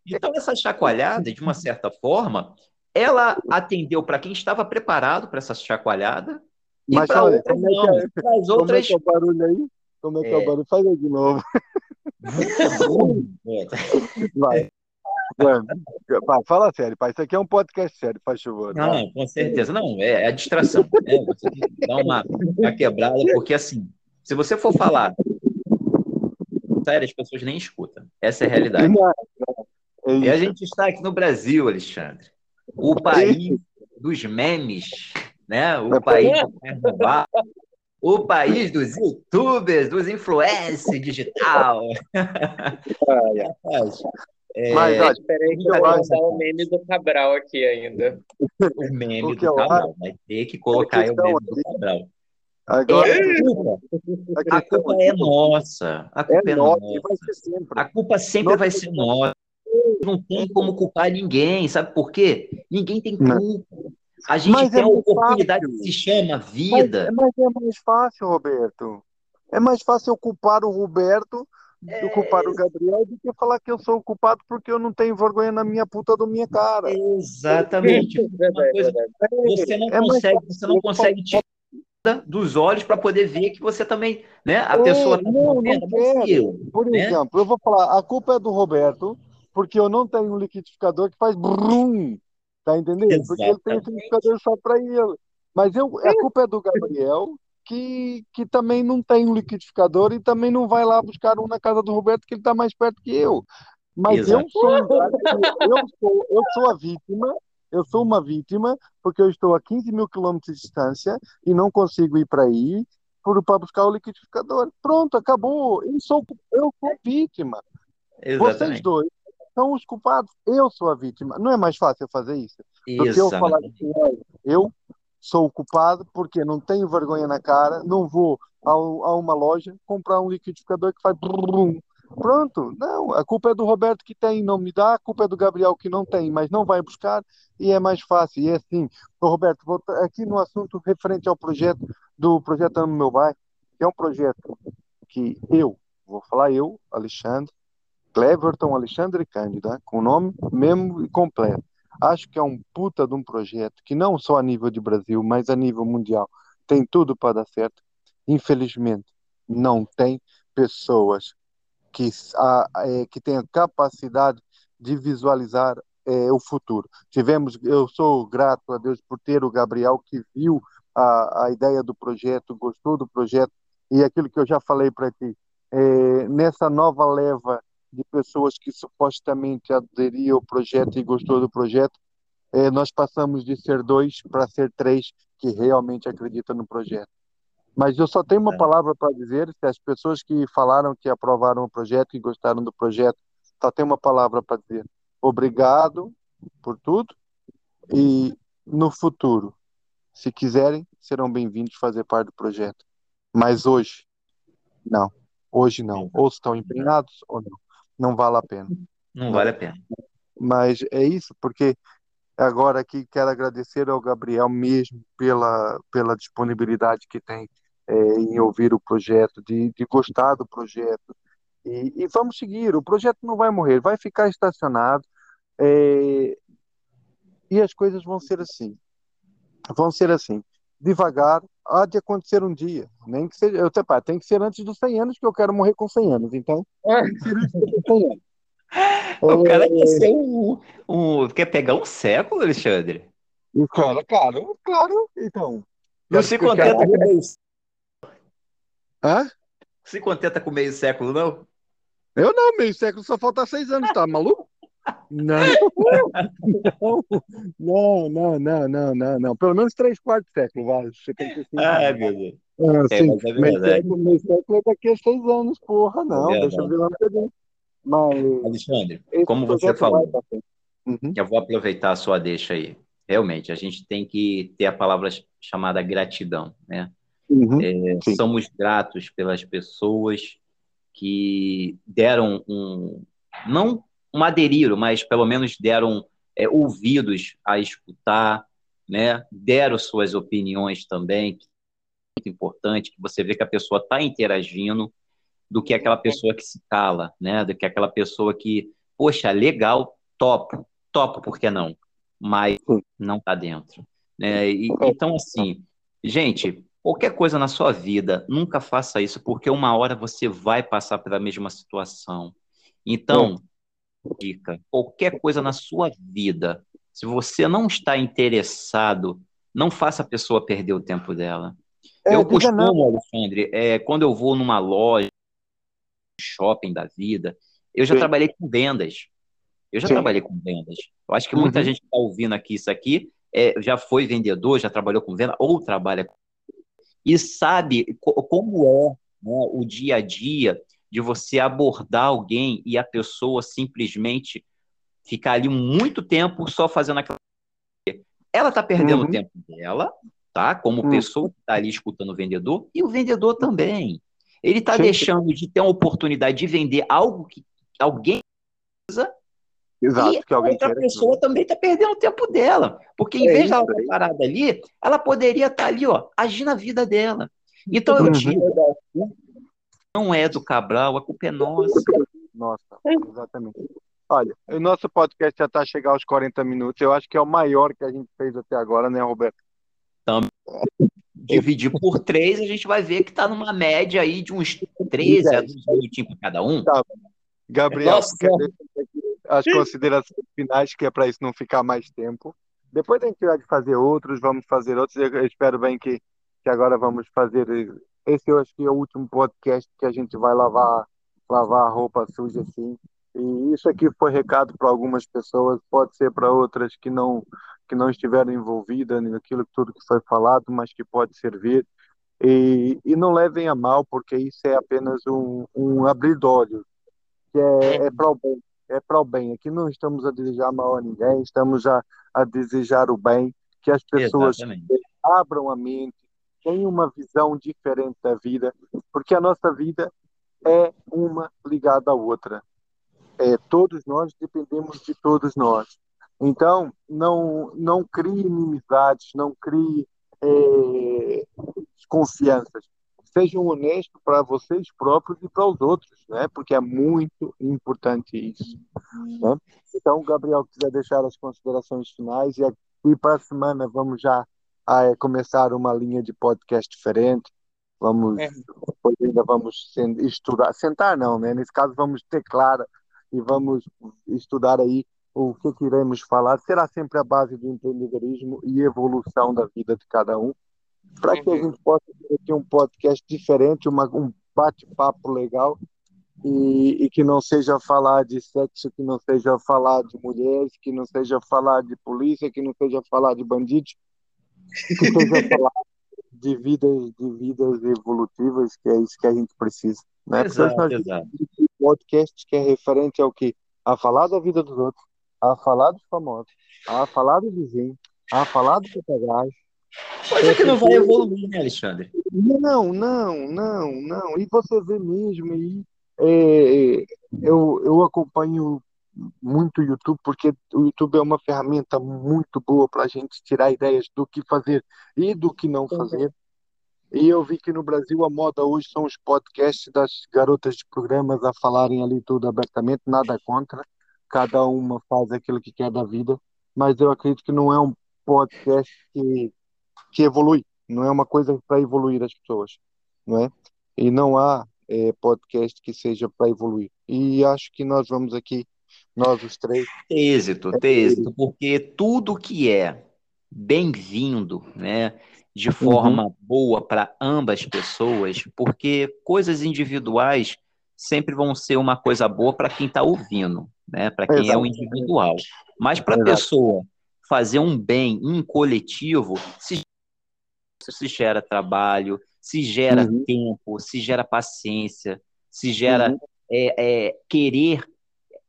Então, essa chacoalhada, de uma certa forma, ela atendeu para quem estava preparado para essa chacoalhada e para outras como é que não. é- as Como é outras. que é o barulho aí? Como é que é, o É. barulho? Faz aí de novo. Vai. Mano, fala sério, pai. Isso aqui é um podcast sério, faz favor. vai. Não, com certeza. Não, é, é a distração. Né? Você tem que dar uma, uma quebrada, porque assim, se você for falar sério, as pessoas nem escutam. Essa é a realidade. Não, é E a gente está aqui no Brasil, Alexandre. O país dos memes, né? O É país do carnaval, o país dos youtubers, dos influencers digital. Ai, é, Mas, olha, Esperei que eu vou usar o meme do Cabral aqui ainda. o meme o do Cabral. Vai ter que colocar o meme do Cabral. agora É, a culpa, a a culpa é nossa. A é culpa é nossa e nossa. A culpa sempre Nossa, vai ser nossa. Não tem como culpar ninguém, sabe por quê? Ninguém tem culpa. A gente Mas tem é a muito oportunidade fácil. que se chama Mas, vida. mas é mais fácil, Roberto. É mais fácil eu culpar o Roberto é... culpar o Gabriel do que falar que eu sou o culpado porque eu não tenho vergonha na minha puta da minha cara. Exatamente. coisa, você não é consegue, você não consegue tirar dos olhos para poder ver que você também, né? A é, pessoa tá não, não eu, Por né? exemplo, eu vou falar, a culpa é do Roberto, porque eu não tenho um liquidificador que faz brum, tá entendendo? Exatamente. Porque ele tem um liquidificador só para ele. Mas eu, a culpa é do Gabriel, que, que também não tem um liquidificador e também não vai lá buscar um na casa do Roberto, que ele está mais perto que eu. Mas eu sou, eu sou, eu sou a vítima, eu sou uma vítima, porque eu estou a 15 mil quilômetros de distância e não consigo ir para aí para buscar o liquidificador. Pronto, acabou. Eu sou, eu sou vítima. Exatamente. Vocês dois são os culpados. Eu sou a vítima. Não é mais fácil fazer isso? Do que eu falar que eu sou o culpado porque não tenho vergonha na cara, não vou a, a uma loja comprar um liquidificador que faz brum, Pronto, não, a culpa é do Roberto que tem, não me dá, a culpa é do Gabriel que não tem, mas não vai buscar e é mais fácil. E é assim, Ô, Roberto, vou aqui no assunto referente ao projeto do projeto Amo Meu Bairro, que é um projeto que eu, vou falar eu, Alexandre, Cleverton Alexandre Cândida, com o nome mesmo e completo. Acho que é um puta de um projeto que não só a nível de Brasil, mas a nível mundial tem tudo para dar certo. Infelizmente, não tem pessoas que, a, é, que tenham capacidade de visualizar é, o futuro. Tivemos, eu sou grato a Deus por ter o Gabriel que viu a, a ideia do projeto, gostou do projeto e aquilo que eu já falei para ti. É, nessa nova leva de pessoas que supostamente aderiam ao projeto e gostou do projeto, é, nós passamos de ser dois para ser três que realmente acreditam no projeto. Mas eu só tenho uma é. palavra para dizer, se as pessoas que falaram que aprovaram o projeto e gostaram do projeto, só tenho uma palavra para dizer. Obrigado por tudo e no futuro, se quiserem, serão bem-vindos fazer parte do projeto. Mas hoje, não. Hoje não. Ou estão empenhados ou não não vale a pena. Não vale a pena. Mas é isso, porque agora aqui quero agradecer ao Gabriel mesmo pela, pela disponibilidade que tem é, em ouvir o projeto, de, de gostar do projeto. E, e, vamos seguir, o projeto não vai morrer, vai ficar estacionado é, e as coisas vão ser assim. Vão ser assim. Devagar, há de acontecer um dia. Nem que seja. Eu, pá, tem que ser antes dos 100 anos, que eu quero morrer com 100 anos. Então, é. tem que ser antes dos 100 anos. O cara quer ser um, um, Quer pegar um século, Alexandre? O cara, claro, claro. Então. Não se contenta com meio Hã? Se contenta com meio século, não? Eu não, meio século só falta seis anos, tá maluco? Não. não, não, não, não, não, não. Pelo menos três quartos de século, vai. Ah, meu Deus. Ah, é, sim, é meio século, meio século é daqui a seis anos, porra, não. É deixa eu ver lá no Mas. Alexandre, como você falou, uhum. eu vou aproveitar a sua deixa aí. Realmente, a gente tem que ter a palavra chamada gratidão, né? Uhum, é, somos gratos pelas pessoas que deram um, não um aderiram, mas pelo menos deram é, ouvidos a escutar, né? deram suas opiniões também, que é muito importante, que você vê que a pessoa está interagindo, do que aquela pessoa que se cala, né? do que aquela pessoa que, poxa, legal, topo, topo, por que não? Mas não está dentro. Né? E, então, assim, gente, qualquer coisa na sua vida, nunca faça isso, porque uma hora você vai passar pela mesma situação. Então, dica, qualquer coisa na sua vida, se você não está interessado, não faça a pessoa perder o tempo dela. É, eu costumo, Alexandre, é, quando eu vou numa loja, shopping da vida, eu já Sim. trabalhei com vendas. Eu já Sim. trabalhei com vendas. Eu acho que muita uhum. gente que está ouvindo aqui isso aqui é, já foi vendedor, já trabalhou com venda ou trabalha com... e sabe como é né, o dia a dia de você abordar alguém e a pessoa simplesmente ficar ali muito tempo só fazendo aquela. Ela está perdendo uhum. o tempo dela, tá? Como uhum. pessoa que está ali escutando o vendedor, e o vendedor também. Ele está deixando de ter uma oportunidade de vender algo que alguém precisa. Exato, e que alguém outra pessoa também está perdendo o tempo dela. Porque em é vez de ela estar tá parada ali, ela poderia estar tá ali, ó, agindo a vida dela. Então eu uhum. Não é do Cabral, a culpa é nossa. Nossa, exatamente. Olha, o nosso podcast já está a chegar aos 40 minutos. Eu acho que é o maior que a gente fez até agora, né, Roberto? Então, dividir por três, a gente vai ver que está numa média aí de uns 13 a 12 minutinhos para cada um. Tá. Gabriel, as considerações finais, que é para isso não ficar mais tempo. Depois a gente vai fazer outros, vamos fazer outros. Eu espero bem que, que agora vamos fazer. Esse eu acho que é o último podcast que a gente vai lavar, lavar a roupa suja assim. E isso aqui foi recado para algumas pessoas, pode ser para outras que não que não estiveram envolvidas naquilo tudo que foi falado, mas que pode servir. E, e não levem a mal, porque isso é apenas um, um abrir de olhos, que é, é para o bem. É para o bem. Aqui não estamos a desejar mal a ninguém, estamos a, a desejar o bem, que as pessoas Exatamente. abram a mente, tenham uma visão diferente da vida, porque a nossa vida é uma ligada à outra. É, todos nós dependemos de todos nós. Então, não, não crie inimizades, não crie é, desconfianças. Sejam honestos para vocês próprios e para os outros, né? porque é muito importante isso. Né? Então, Gabriel, quiser deixar as considerações finais, e, e para a semana vamos já a, é, começar uma linha de podcast diferente. Vamos, é. depois ainda vamos estudar, sentar não, né? Nesse caso vamos ter clara e vamos estudar aí o que, que iremos falar. Será sempre a base do empreendedorismo e evolução da vida de cada um, para que a gente possa ter um podcast diferente, uma, um bate-papo legal e, e, que não seja falar de sexo, que não seja falar de mulheres, que não seja falar de polícia, que não seja falar de bandidos, que seja falar de vidas, de vidas evolutivas, que é isso que a gente precisa. Né? Exato, nós exato. podcast que é referente ao que? A falar da vida dos outros, a falar dos famosos, a falar do vizinho, a falar do papagaio. Mas é que não vai evoluir, né, Alexandre? Não, não, não, não. E você vê mesmo, e, é, eu, eu acompanho muito YouTube, porque o YouTube é uma ferramenta muito boa para a gente tirar ideias do que fazer e do que não fazer. E eu vi que no Brasil a moda hoje são os podcasts das garotas de programas a falarem ali tudo abertamente, nada contra. Cada uma faz aquilo que quer da vida, mas eu acredito que não é um podcast que, que evolui, não é uma coisa para evoluir as pessoas, não é? E não há é, podcast que seja para evoluir. E acho que nós vamos aqui, nós os três. Ter êxito, ter êxito, porque tudo que é bem-vindo, né? de forma uhum. boa para ambas pessoas, porque coisas individuais sempre vão ser uma coisa boa para quem está ouvindo, né? Para quem Exato. é o individual. Mas para a pessoa fazer um bem em coletivo, se, se gera trabalho, se gera uhum. tempo, se gera paciência, se gera uhum. é, é, querer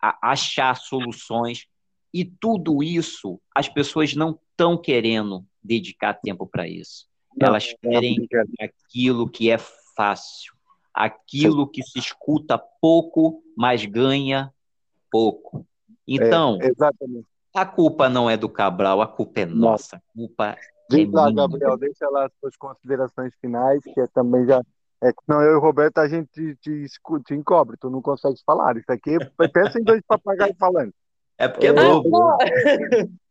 achar soluções. E tudo isso as pessoas não estão querendo dedicar tempo para isso. Não, Elas querem aquilo que é fácil, aquilo que se escuta pouco, mas ganha pouco. Então, é, a culpa não é do Cabral, a culpa é nossa. A culpa Diz é lá, minha. Gabriel, deixa lá as suas considerações finais, que é também já. É que não, eu e o Roberto, a gente te, te, te encobre, tu não consegue falar. Isso aqui, pensa em dois papagaios falando. É porque é, é novo.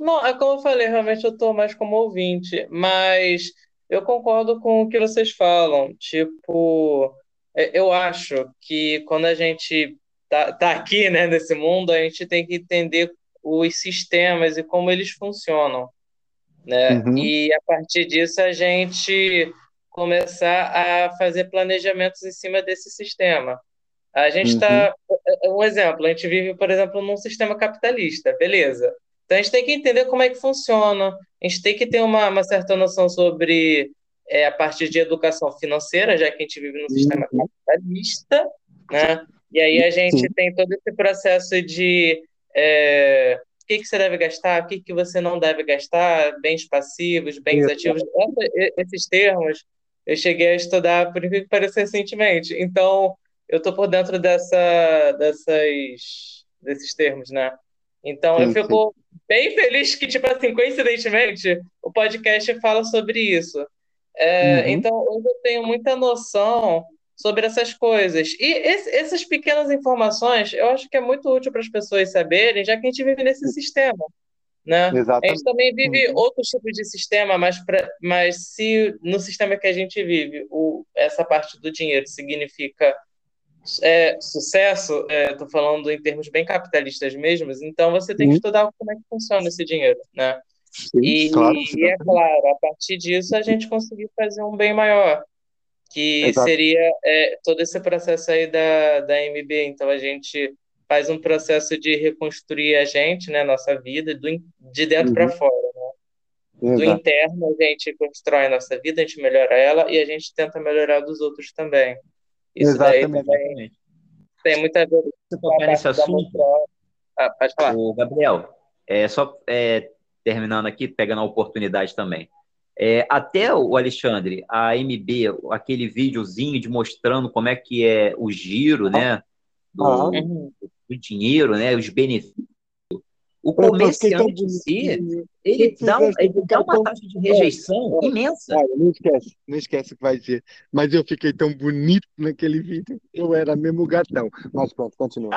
Não, é como eu falei, realmente eu estou mais como ouvinte, mas eu concordo com o que vocês falam. Tipo, é, eu acho que quando a gente tá, tá aqui, né, nesse mundo, a gente tem que entender os sistemas e como eles funcionam, né? Uhum. E a partir disso a gente começar a fazer planejamentos em cima desse sistema. A gente está. Uhum. Um exemplo, a gente vive, por exemplo, num sistema capitalista, beleza. Então a gente tem que entender como é que funciona, a gente tem que ter uma, uma certa noção sobre é, a parte de educação financeira, já que a gente vive num sistema uhum. capitalista, né? E aí a gente Sim. tem todo esse processo de é, o que, que você deve gastar, o que, que você não deve gastar, bens passivos, bens Sim. ativos, esses termos eu cheguei a estudar, por que pareça recentemente. Então, eu estou por dentro dessa, dessas, desses termos, né? Então, eu fico bem feliz que, tipo assim, coincidentemente, o podcast fala sobre isso. É, uhum. Então, hoje eu tenho muita noção sobre essas coisas. E esse, essas pequenas informações eu acho que é muito útil para as pessoas saberem, já que a gente vive nesse sistema. Né? A gente também vive uhum. outros tipos de sistema, mas, pra, mas se no sistema que a gente vive o, essa parte do dinheiro significa é, sucesso, estou é, falando em termos bem capitalistas mesmo, então você tem que estudar como é que funciona esse dinheiro. Né? Sim, e, claro, e é claro, a partir disso a gente conseguir fazer um bem maior, que Exato. seria é, todo esse processo aí da, da MB. Então a gente faz um processo de reconstruir a gente, né, nossa vida, do, de dentro uhum. para fora. Né? Do interno, a gente constrói a nossa vida, a gente melhora ela e a gente tenta melhorar dos outros também. Isso Exatamente. Também tem muita ver Você tocar nesse assunto. Ah, pode falar. O Gabriel, é, só é, terminando aqui, pegando a oportunidade também. É, até o Alexandre, a MB, aquele videozinho de mostrando como é que é o giro, né? Do, uhum do dinheiro, né, os benefícios. O comerciante em si, ele dá, um, ele dá uma taxa de rejeição imensa. não esquece, não esquece o que vai dizer. Mas eu fiquei tão bonito naquele vídeo, eu era mesmo gatão. Mas pronto, continua.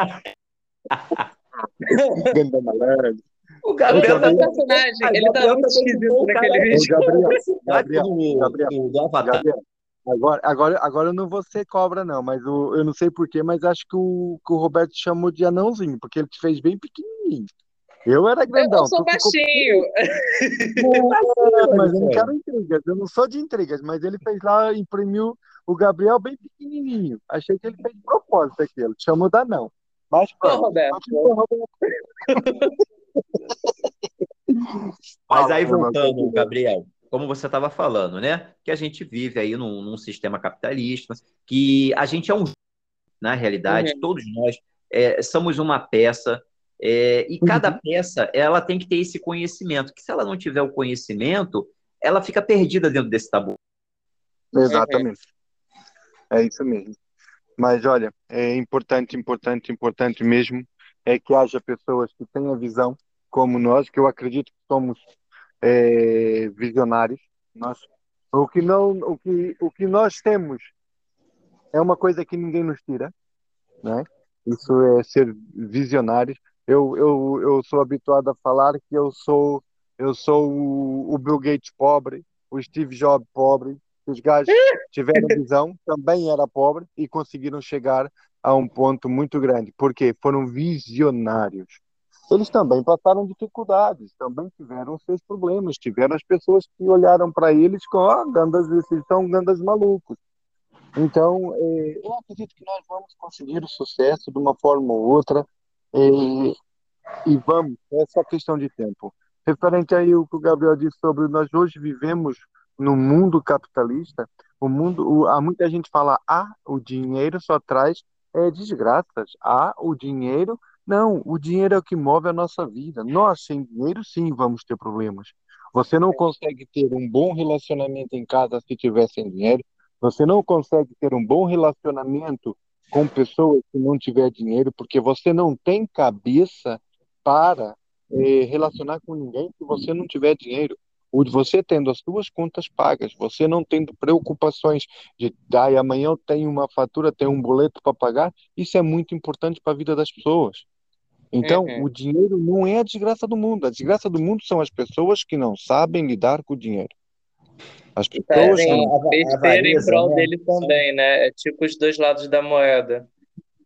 Ganda malandro. O Gabriel tá personagem, ele tá muito esquisito naquele vídeo. Gabriel, Gabriel, Gabriel, Gabriel, Agora, agora, agora eu não vou ser cobra, não, mas o, eu não sei porquê, mas acho que o, que o Roberto chamou de anãozinho, porque ele te fez bem pequenininho. Eu era grandão. Eu sou baixinho. Ficou... mas eu não quero intrigas, eu não sou de intrigas, mas ele fez lá, imprimiu o Gabriel bem pequenininho. Achei que ele fez de propósito aquilo, chamou de anão. Mas pronto. Roberto. Mas aí voltando, Gabriel, como você estava falando, né? Que a gente vive aí num, num, sistema capitalista, que a gente é um. Na realidade, uhum. todos nós é, somos uma peça, é, e cada uhum. peça ela tem que ter esse conhecimento, que se ela não tiver o conhecimento, ela fica perdida dentro desse tabu. Exatamente. É isso mesmo. Mas olha, é importante, importante, importante mesmo é que haja pessoas que tenham visão como nós, que eu acredito que somos é, visionários. Nós, o que não, o que, o que nós temos é uma coisa que ninguém nos tira, né? Isso é ser visionários. Eu, eu, eu sou habituado a falar que eu sou eu sou o, o Bill Gates pobre, o Steve Jobs pobre. Os gajos tiveram visão, também era pobre e conseguiram chegar a um ponto muito grande, porque foram visionários eles também passaram dificuldades, também tiveram seus problemas, tiveram as pessoas que olharam para eles com, ah, gandas, esses são gandas malucos. Então, é, eu acredito que nós vamos conseguir o sucesso de uma forma ou outra, é, e vamos, é questão de tempo. Referente aí o que o Gabriel disse sobre nós hoje vivemos no mundo capitalista, o mundo, o, há muita gente fala, ah, o dinheiro só traz é, desgraças, ah, o dinheiro não, o dinheiro é o que move a nossa vida. Nós, sem dinheiro, sim, vamos ter problemas. Você não consegue ter um bom relacionamento em casa se tiver sem dinheiro. Você não consegue ter um bom relacionamento com pessoas se não tiver dinheiro, porque você não tem cabeça para eh, relacionar com ninguém se você não tiver dinheiro. Você tendo as suas contas pagas, você não tendo preocupações de, ah, amanhã eu tenho uma fatura, tenho um boleto para pagar, isso é muito importante para a vida das pessoas. Então, uhum. o dinheiro não é a desgraça do mundo. A desgraça do mundo são as pessoas que não sabem lidar com o dinheiro. As pessoas. É, besteira em prol né? dele também, né? É tipo os dois lados da moeda.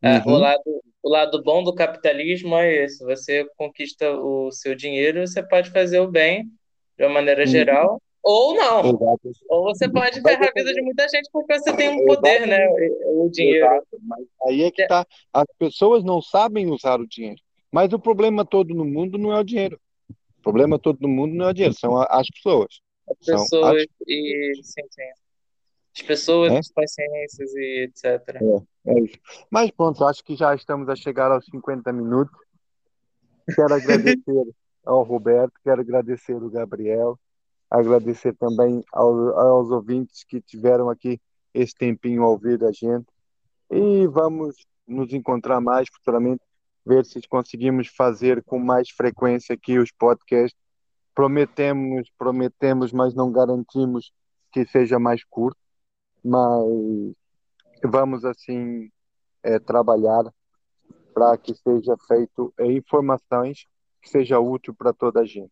É, uhum. o, lado, o lado bom do capitalismo é esse: você conquista o seu dinheiro, você pode fazer o bem de uma maneira uhum. geral, ou não. Exato. Ou você pode ferrar a vida de muita gente porque você tem um poder, né? O dinheiro. Aí é que é. tá. As pessoas não sabem usar o dinheiro. Mas o problema todo no mundo não é o dinheiro. O problema todo no mundo não é o dinheiro, são as pessoas. As pessoas as... e sim, sim. As pessoas, é? as paciências e etc. É, é isso. Mas pronto, acho que já estamos a chegar aos 50 minutos. Quero agradecer ao Roberto, quero agradecer ao Gabriel, agradecer também aos, aos ouvintes que tiveram aqui esse tempinho ao ouvir da gente. E vamos nos encontrar mais futuramente ver se conseguimos fazer com mais frequência aqui os podcasts. Prometemos, prometemos, mas não garantimos que seja mais curto. Mas vamos assim é, trabalhar para que seja feito é, informações que seja útil para toda a gente.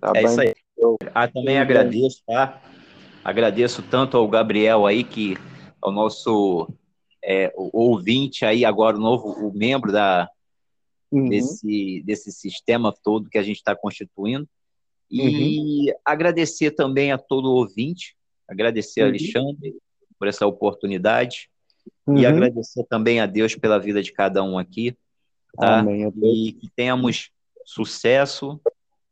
Tá é bem? isso aí. Eu, ah, também agradeço, tá? Agradeço tanto ao Gabriel aí, que é o nosso é, ouvinte aí, agora o novo o membro da, uhum. desse, desse sistema todo que a gente está constituindo. E uhum. agradecer também a todo ouvinte, agradecer uhum. a Alexandre por essa oportunidade uhum. e agradecer também a Deus pela vida de cada um aqui, tá? Amém. E que tenhamos sucesso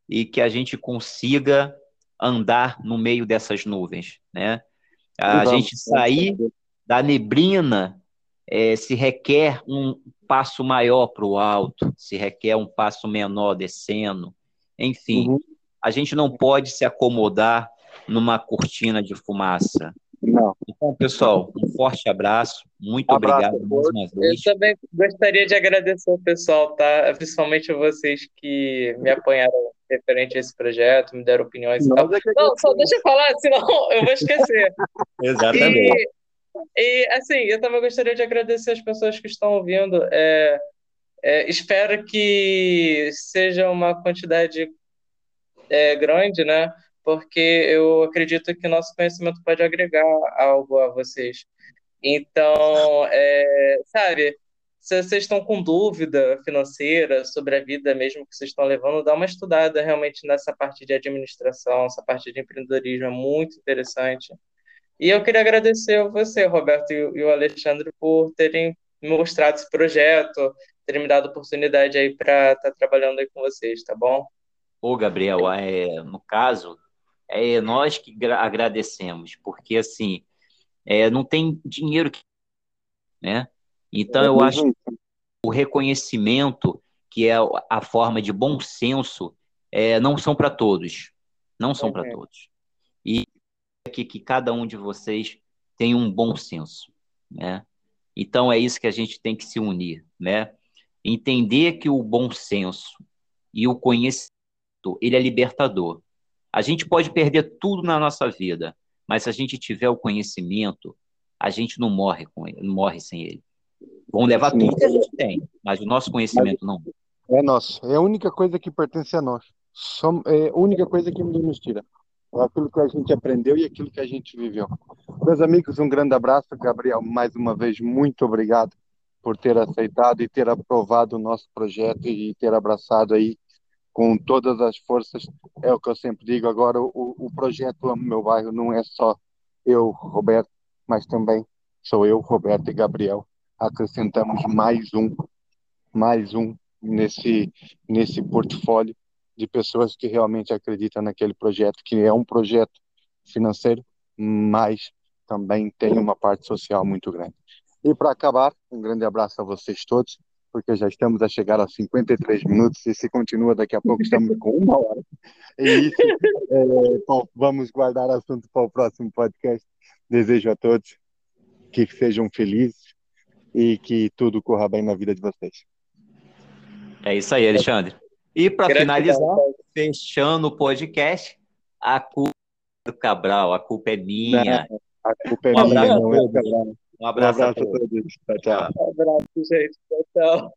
e que a gente consiga andar no meio dessas nuvens, né? A gente sair da neblina é, se requer um passo maior para o alto, se requer um passo menor descendo, enfim, uhum. a gente não pode se acomodar numa cortina de fumaça. Não. Então, pessoal, um forte abraço. Muito abraço, obrigado mais uma vez. Eu também gostaria de agradecer ao pessoal, tá? Principalmente a vocês que me apoiaram referente a esse projeto, me deram opiniões não, e tal. Não, só deixa eu falar, senão eu vou esquecer. Exatamente. E, e, assim, eu também gostaria de agradecer as pessoas que estão ouvindo. É, é, espero que seja uma quantidade é, grande, né? Porque eu acredito que nosso conhecimento pode agregar algo a vocês. Então, é, sabe, se vocês estão com dúvida financeira sobre a vida mesmo que vocês estão levando, dá uma estudada realmente nessa parte de administração, essa parte de empreendedorismo é muito interessante. E eu queria agradecer a você, Roberto, e o Alexandre, por terem mostrado esse projeto, terem me dado oportunidade aí para estar tá trabalhando aí com vocês, tá bom? Ô, Gabriel, é, no caso, é nós que agradecemos, porque assim, é, não tem dinheiro que. Né? Então, eu acho que o reconhecimento, que é a forma de bom senso, é, não são para todos. Não são para todos. E que, que cada um de vocês tem um bom senso, né? Então é isso que a gente tem que se unir, né? Entender que o bom senso e o conhecimento, ele é libertador. A gente pode perder tudo na nossa vida, mas se a gente tiver o conhecimento, a gente não morre com ele, não morre sem ele. Vão levar tudo que a gente tem, mas o nosso conhecimento não. É nosso. É a única coisa que pertence a nós. é a única coisa que nos tira aquilo que a gente aprendeu e aquilo que a gente viveu. Meus amigos, um grande abraço. Gabriel, mais uma vez, muito obrigado por ter aceitado e ter aprovado o nosso projeto e ter abraçado aí com todas as forças. É o que eu sempre digo. Agora, o, o projeto Amo Meu Bairro não é só eu, Roberto, mas também sou eu, Roberto e Gabriel. Acrescentamos mais um, mais um nesse, nesse portfólio de pessoas que realmente acreditam naquele projeto, que é um projeto financeiro, mas também tem uma parte social muito grande. E para acabar, um grande abraço a vocês todos, porque já estamos a chegar a 53 minutos e se continua daqui a pouco estamos com uma hora. E isso, é, bom, vamos guardar assunto para o próximo podcast. Desejo a todos que sejam felizes e que tudo corra bem na vida de vocês. É isso aí, Alexandre. E para finalizar, fechando o podcast, a culpa é do Cabral, a culpa é minha. Não, a culpa é um minha, não é Um abraço, um abraço a todos. Tchau, tchau. Um abraço, gente. Tchau, tchau.